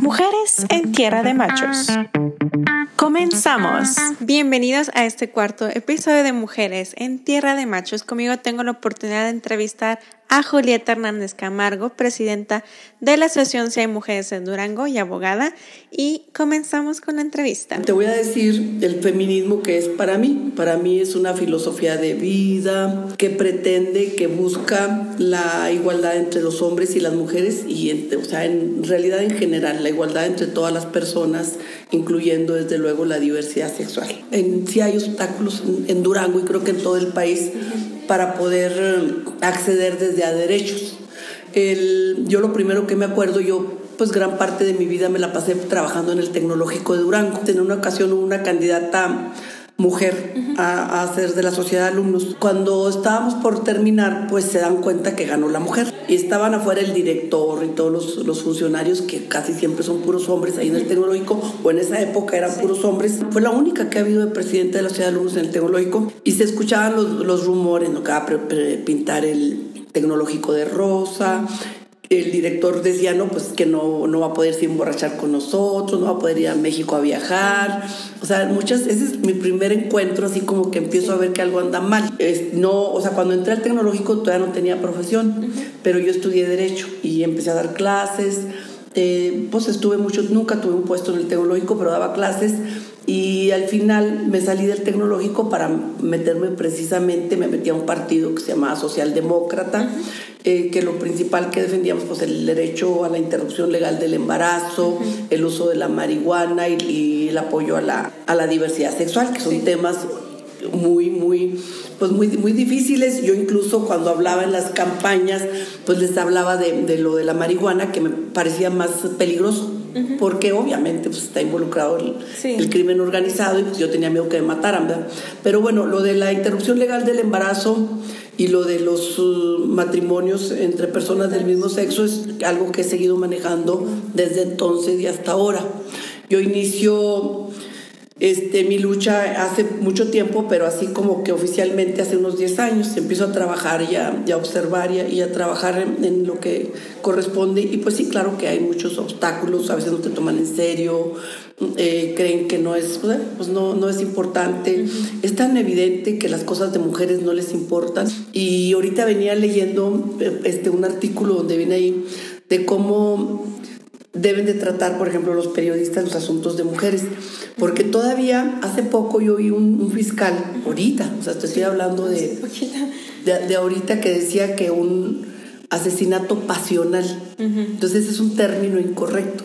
Mujeres en Tierra de Machos. Comenzamos. Bienvenidos a este cuarto episodio de Mujeres en Tierra de Machos. Conmigo tengo la oportunidad de entrevistar a Julieta Hernández Camargo, presidenta de la Asociación Si hay Mujeres en Durango y abogada. Y comenzamos con la entrevista. Te voy a decir el feminismo que es para mí. Para mí es una filosofía de vida que pretende, que busca la igualdad entre los hombres y las mujeres y, o sea, en realidad en general, la igualdad entre todas las personas, incluyendo desde luego la diversidad sexual. En, sí hay obstáculos en, en Durango y creo que en todo el país para poder eh, acceder desde a derechos. Yo lo primero que me acuerdo, yo pues gran parte de mi vida me la pasé trabajando en el tecnológico de Durango. En una ocasión una candidata mujer a, a, ser de la sociedad de alumnos. Cuando estábamos por terminar, pues se dan cuenta que ganó la mujer. Y estaban afuera el director y todos los, los funcionarios, que casi siempre son puros hombres ahí en el tecnológico, o en esa época eran puros hombres. Fue la única que ha habido de presidente de la sociedad de alumnos en el tecnológico. Y se escuchaban los, los rumores, ¿no? que va a pintar el tecnológico de rosa, el director decía, no, pues que no, no va a poder emborrachar con nosotros, no va a poder ir a México a viajar. O sea, muchas, ese es mi primer encuentro, así como que empiezo a ver que algo anda mal. Es, no, o sea, cuando entré al tecnológico todavía no tenía profesión, pero yo estudié Derecho y empecé a dar clases. Eh, pues estuve mucho, nunca tuve un puesto en el tecnológico, pero daba clases y al final me salí del tecnológico para meterme precisamente, me metí a un partido que se llamaba Socialdemócrata, eh, que lo principal que defendíamos, pues el derecho a la interrupción legal del embarazo, el uso de la marihuana y, y, el apoyo a la, a la diversidad sexual, que son sí. temas muy, muy, pues muy, muy difíciles. Yo incluso cuando hablaba en las campañas, pues les hablaba de, de lo de la marihuana, que me parecía más peligroso porque obviamente pues, está involucrado el, sí. el, crimen organizado y pues, yo tenía miedo que me mataran, ¿verdad? Pero bueno, lo de la interrupción legal del embarazo y lo de los uh, matrimonios entre personas del mismo sexo es algo que he seguido manejando desde entonces y hasta ahora. Yo inicio este, mi lucha hace mucho tiempo, pero así como que oficialmente hace unos 10 años empiezo a trabajar y a, y a observar y a, y a trabajar en, en, lo que corresponde. Y pues sí, claro que hay muchos obstáculos, a veces no te toman en serio, eh, creen que no es, pues no, no es importante. Uh -huh. Es tan evidente que las cosas de mujeres no les importan. Y ahorita venía leyendo este, un artículo donde viene ahí de cómo deben de tratar, por ejemplo, los periodistas los asuntos de mujeres. Porque todavía hace poco yo vi un, un fiscal, ahorita, o sea, te estoy hablando de, de, de, ahorita que decía que un asesinato pasional. Entonces es un término incorrecto.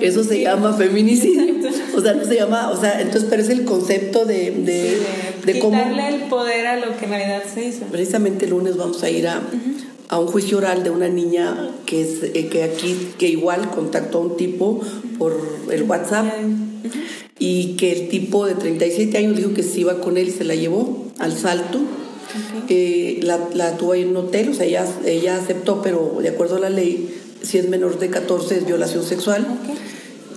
Eso se llama feminicidio. O sea, no se llama, o sea, entonces, pero es el concepto de, de, sí, de, de cómo... el poder a lo que en realidad se hizo. Precisamente el lunes vamos a ir a... Uh -huh a un juicio oral de una niña que, es, eh, que aquí, que igual contactó a un tipo por el WhatsApp y que el tipo de 37 años dijo que se iba con él y se la llevó al salto. Okay. Eh, la, la, tuvo ahí en un hotel, o sea, ella, ella aceptó, pero de acuerdo a la ley, si es menor de 14 es violación sexual. Okay.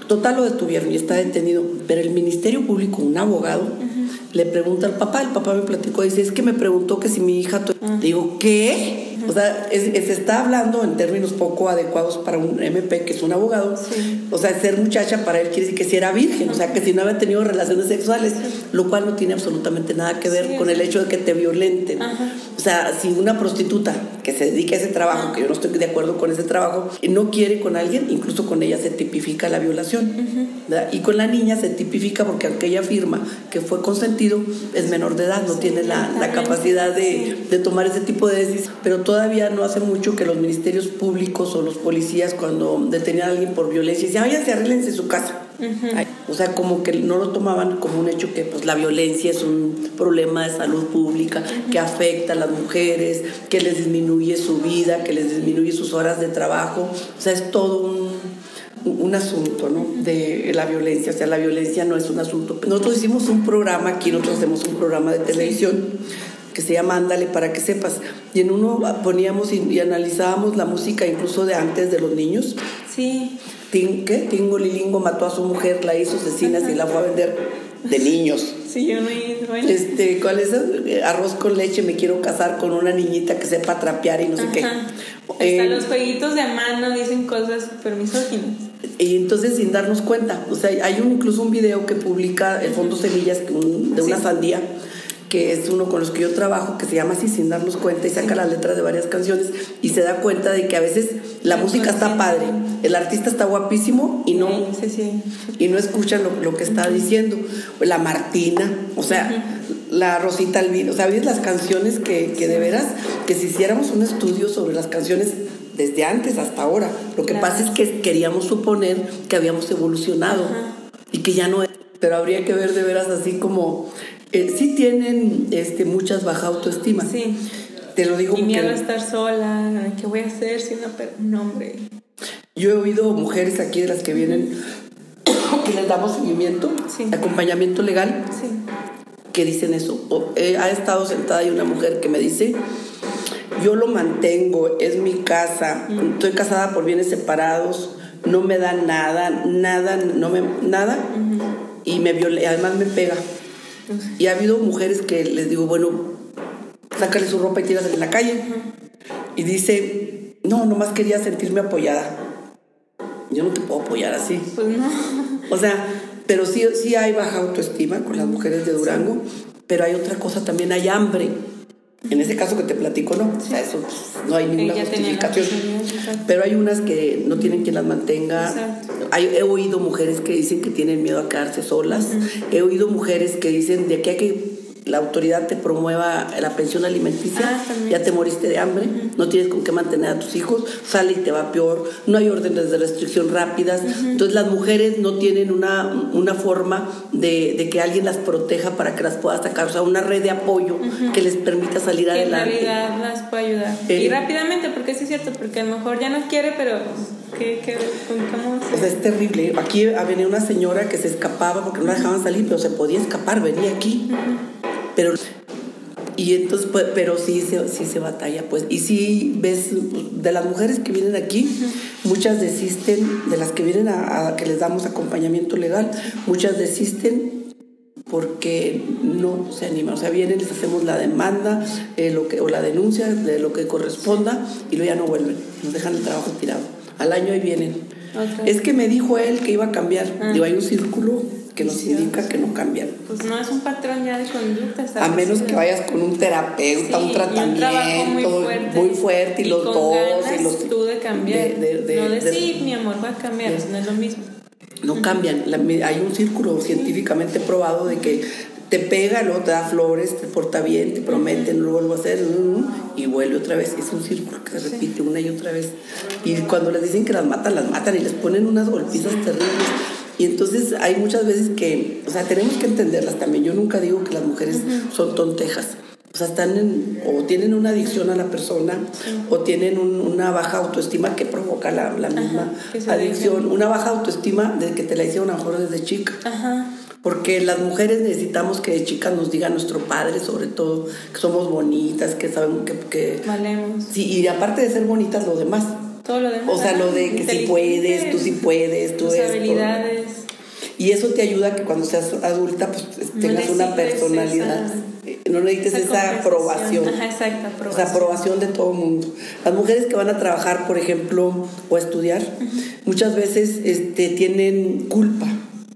Total lo detuvieron y está detenido, pero el Ministerio Público, un abogado, uh -huh. le pregunta al papá, el papá me platicó, dice, es que me preguntó que si mi hija... Uh -huh. Digo, ¿qué? O sea, es, es, se está hablando en términos poco adecuados para un MP que es un abogado. Sí. O sea, ser muchacha para él quiere decir que si era virgen, o sea, que si no había tenido relaciones sexuales, lo cual no tiene absolutamente nada que ver sí, con el hecho de que te violenten. O sea, si una prostituta que se dedica a ese trabajo, que yo no estoy de acuerdo con ese trabajo, no quiere con alguien, incluso con ella se tipifica la violación. -huh. Y con la niña se tipifica porque aunque ella afirma que fue consentido, es menor de edad, no tiene la, la capacidad de, de tomar ese tipo de decisiones. Pero todavía no hace mucho que los ministerios públicos o los policías cuando detenían a alguien por violencia decían, váyanse, arréglense su casa. Uh -huh. O sea, como que no lo tomaban como un hecho que pues la violencia es un problema de salud pública uh -huh. que afecta a las mujeres, que les disminuye su vida, que les disminuye sus horas de trabajo. O sea, es todo un, un asunto ¿no? de la violencia. O sea, la violencia no es un asunto. Nosotros hicimos un programa, aquí nosotros hacemos un programa de televisión. Que se llama Ándale para que sepas. Y en uno poníamos y, y, analizábamos la música incluso de antes de los niños. Sí. Tin, ¿Qué? Tingo Lilingo mató a su mujer, la hizo asesina y la fue a vender de niños. Sí, yo no bueno. Este, ¿cuál es? Arroz con leche, me quiero casar con una niñita que sepa trapear y no sé Ajá. qué. Hasta Eh, los jueguitos de mano dicen cosas súper misóginas. Y entonces sin darnos cuenta, o sea, hay un, incluso un video que publica el Fondo Semillas un- de una Sí. sandía, que es uno con los que yo trabajo, que se llama así sin darnos cuenta y saca las letras de varias canciones y se da cuenta de que a veces la música está padre, el artista está guapísimo y no, y no escuchan lo, lo que está diciendo. La Martina, o sea, la Rosita Alvira, o sea, ¿ves las canciones que, que de veras, que si hiciéramos un estudio sobre las canciones desde antes hasta ahora, lo que Claro. pasa es que queríamos suponer que habíamos evolucionado Ajá. y que ya no es, pero habría que ver de veras así como, eh, sí tienen este, muchas baja autoestima. Sí. Te lo digo Y miedo a estar sola. ¿Qué voy a hacer si no per- un hombre? yo he oído mujeres aquí de las que vienen, que les damos seguimiento, Sí. acompañamiento legal, Sí. que dicen eso. O, eh, ha estado sentada y una mujer que me dice, yo lo mantengo, es mi casa, estoy casada por bienes separados, no me da nada, nada, no me, nada, y me viola, además me pega. Y ha habido mujeres que les digo, bueno, sácale su ropa y tírasela en la calle. Y dice, no, nomás quería sentirme apoyada. Yo no te puedo apoyar así. Pues no. O sea, pero sí, sí hay baja autoestima con las mujeres de Durango, pero hay otra cosa, también hay hambre. En ese caso que te platico, no. O sea, eso pues, no hay ninguna justificación. Pero hay unas que no tienen quien las mantenga. Exacto. He oído mujeres que dicen que tienen miedo a quedarse solas. He oído mujeres que dicen de aquí a que la autoridad te promueva la pensión alimenticia, Ah, ya te moriste de hambre, no tienes con qué mantener a tus hijos, sale y te va peor, no hay órdenes de restricción rápidas. Entonces las mujeres no tienen una, una forma de, de que alguien las proteja para que las pueda sacar, o sea, una red de apoyo que les permita salir Que en adelante. realidad las puede ayudar. Eh, y rápidamente, porque sí es cierto, porque a lo mejor ya no quiere, pero ¿qué, qué, cómo O sea, es terrible. Aquí venía una señora que se escapaba porque no la dejaban salir, pero se podía escapar, venía aquí. Pero y entonces pues, pero sí se, sí se batalla pues. Y sí ves pues, de las mujeres que vienen aquí muchas desisten de las que vienen a, a que les damos acompañamiento legal muchas desisten porque no se animan. O sea vienen les hacemos la demanda eh, lo que o la denuncia de lo que corresponda y luego ya no vuelven. Nos dejan el trabajo tirado. Al año ahí vienen. Es que me dijo él que iba a cambiar. Ah. digo hay un círculo que nos indica que no cambian Pues no es un patrón ya de conducta. a menos que vayas con un terapeuta, Sí, un y tratamiento trabajo muy fuerte, muy fuerte y, los con dos ganas y los tú de cambiar. de- de- de- no de, de- sí, mi amor, voy a cambiar, no es lo mismo. no cambian. La- hay un círculo científicamente probado de que te pega, luego te da flores, te porta bien, te promete, no lo vuelvo a hacer mm, y vuelve otra vez. Es un círculo que se repite una y otra vez. Y cuando les dicen que las matan, las matan y les ponen unas golpizas terribles. Y entonces hay muchas veces que, o sea, tenemos que entenderlas también. Yo nunca digo que las mujeres son tontejas. O sea, están en, o tienen una adicción a la persona, o tienen un- una baja autoestima que provoca la, la misma adicción. Una baja autoestima de que te la hicieron a lo mejor desde chica. Ajá. Porque las mujeres necesitamos que de chicas nos diga nuestro padre, sobre todo, que somos bonitas, que saben que... que Valemos. sí, y aparte de ser bonitas, lo demás. Todo lo demás. O sea, lo de que si puedes, tú sí puedes, tú Tus habilidades. Y eso te ayuda a que cuando seas adulta, pues tengas una personalidad. esa- no necesites esa, compensación. aprobación. Ajá, exacto, O aprobación. sea, aprobación de todo el mundo. Las mujeres que van a trabajar, por ejemplo, o a estudiar, muchas veces este, tienen culpa.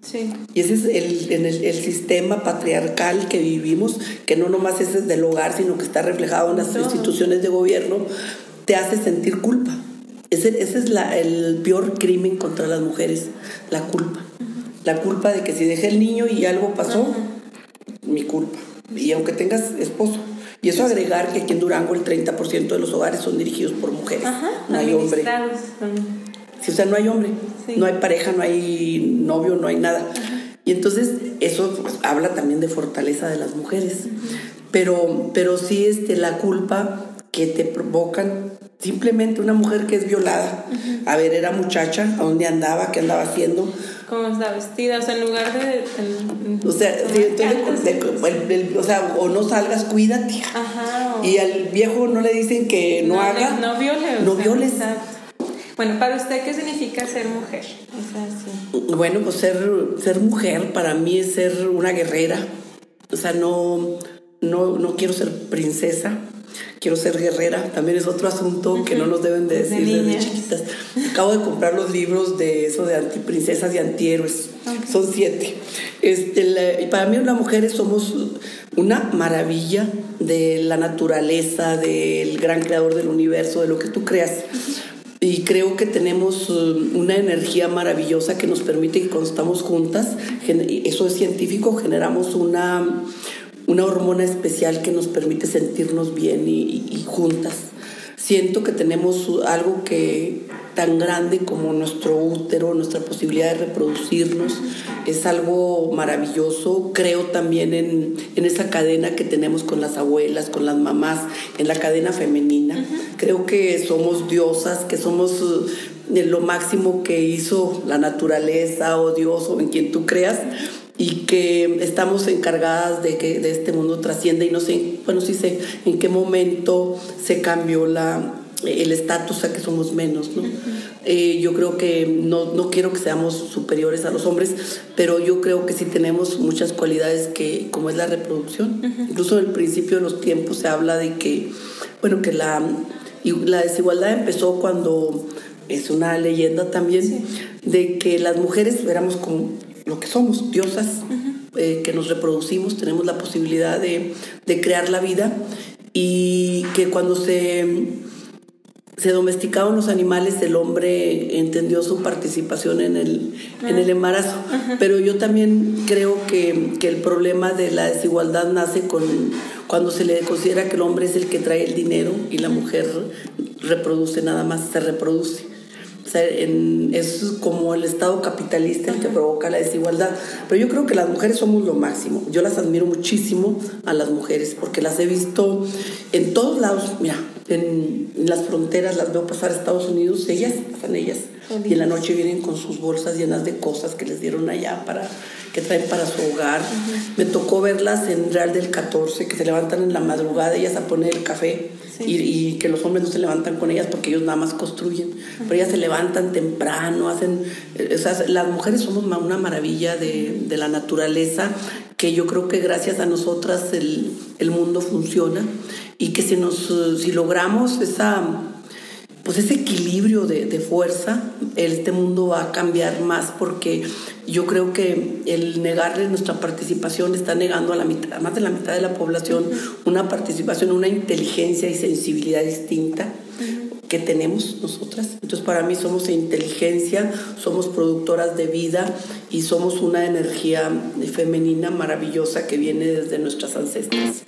Sí. Y ese es el, en el, el sistema patriarcal que vivimos, que no nomás es del hogar, sino que está reflejado en las Todo. instituciones de gobierno, te hace sentir culpa. Ese, ese es la- el peor crimen contra las mujeres, la culpa. La culpa de que si dejé el niño y algo pasó, mi culpa. Y aunque tengas esposo. Y eso agregar que aquí en Durango el 30% de los hogares son dirigidos por mujeres. Ajá. no hay hombre. Sí, o sea, no hay hombre, Sí. no hay pareja, no hay novio, no hay nada. Y entonces eso pues, habla también de fortaleza de las mujeres. pero, pero sí este, la culpa que te provocan simplemente una mujer que es violada. A ver, era muchacha, ¿a dónde andaba? ¿Qué andaba haciendo? Cómo está vestida, o sea, en lugar de... el- O sea, de- o sea, o no salgas, cuídate. Ajá. o- Y al viejo no le dicen que no, haga. No viole. o No sea, violes. exacto. Bueno, para usted, ¿qué significa ser mujer? O sea, sí. Bueno, pues ser, ser mujer para mí es ser una guerrera. O sea, no, no, no quiero ser princesa. Quiero ser guerrera, también es otro asunto que no nos deben de decir desde, chiquitas. Acabo de comprar los libros de eso de antiprincesas y antihéroes, son siete. Este, y para mí las mujeres somos una maravilla de la naturaleza, del gran creador del universo, de lo que tú creas. Y creo que tenemos uh, una energía maravillosa que nos permite que cuando estamos juntas, eso es científico, generamos una una hormona especial que nos permite sentirnos bien y, juntas. Siento que tenemos algo que tan grande como nuestro útero, nuestra posibilidad de reproducirnos, es algo maravilloso. Creo también en, en, esa cadena que tenemos con las abuelas, con las mamás, en la cadena femenina. Creo que somos diosas, que somos eh, lo máximo que hizo la naturaleza o Dios o en quien tú creas y que estamos encargadas de que de este mundo trascienda y no sé, bueno, sí sé en qué momento se cambió la, el estatus a que somos menos, ¿no? Eh, yo creo que no, no, quiero que seamos superiores a los hombres, pero yo creo que sí tenemos muchas cualidades que, como es la reproducción, incluso en el principio de los tiempos se habla de que, bueno, que la, la desigualdad empezó cuando, es una leyenda también, de que las mujeres éramos como lo que somos, diosas, eh, que nos reproducimos, tenemos la posibilidad de, crear la vida y que cuando se, se domesticaban los animales, el hombre entendió su participación en el, en el embarazo. Pero yo también creo que, que, el problema de la desigualdad nace con, cuando se le considera que el hombre es el que trae el dinero y la mujer reproduce nada más, se reproduce es como el Estado capitalista el que provoca la desigualdad. Pero yo creo que las mujeres somos lo máximo. Yo las admiro muchísimo a las mujeres porque las he visto en todos lados. Mira, en, las fronteras las veo pasar a Estados Unidos, ellas, pasan ellas. Y en la noche vienen con sus bolsas llenas de cosas que les dieron allá para que traen para su hogar. Me tocó verlas en Real del 14, que se levantan en la madrugada ellas a poner el café y, que los hombres no se levantan con ellas porque ellos nada más construyen, pero ellas se levantan temprano, hacen, o sea, las mujeres somos una maravilla de, de la naturaleza que yo creo que gracias a nosotras el, el mundo funciona y que si, nos, si logramos esa pues ese equilibrio de, de, fuerza, este mundo va a cambiar más porque yo creo que el negarle nuestra participación está negando a la mitad, más de la mitad de la población una participación, una inteligencia y sensibilidad distinta que tenemos nosotras. Entonces para mí somos inteligencia, somos productoras de vida y somos una energía femenina maravillosa que viene desde nuestras ancestras.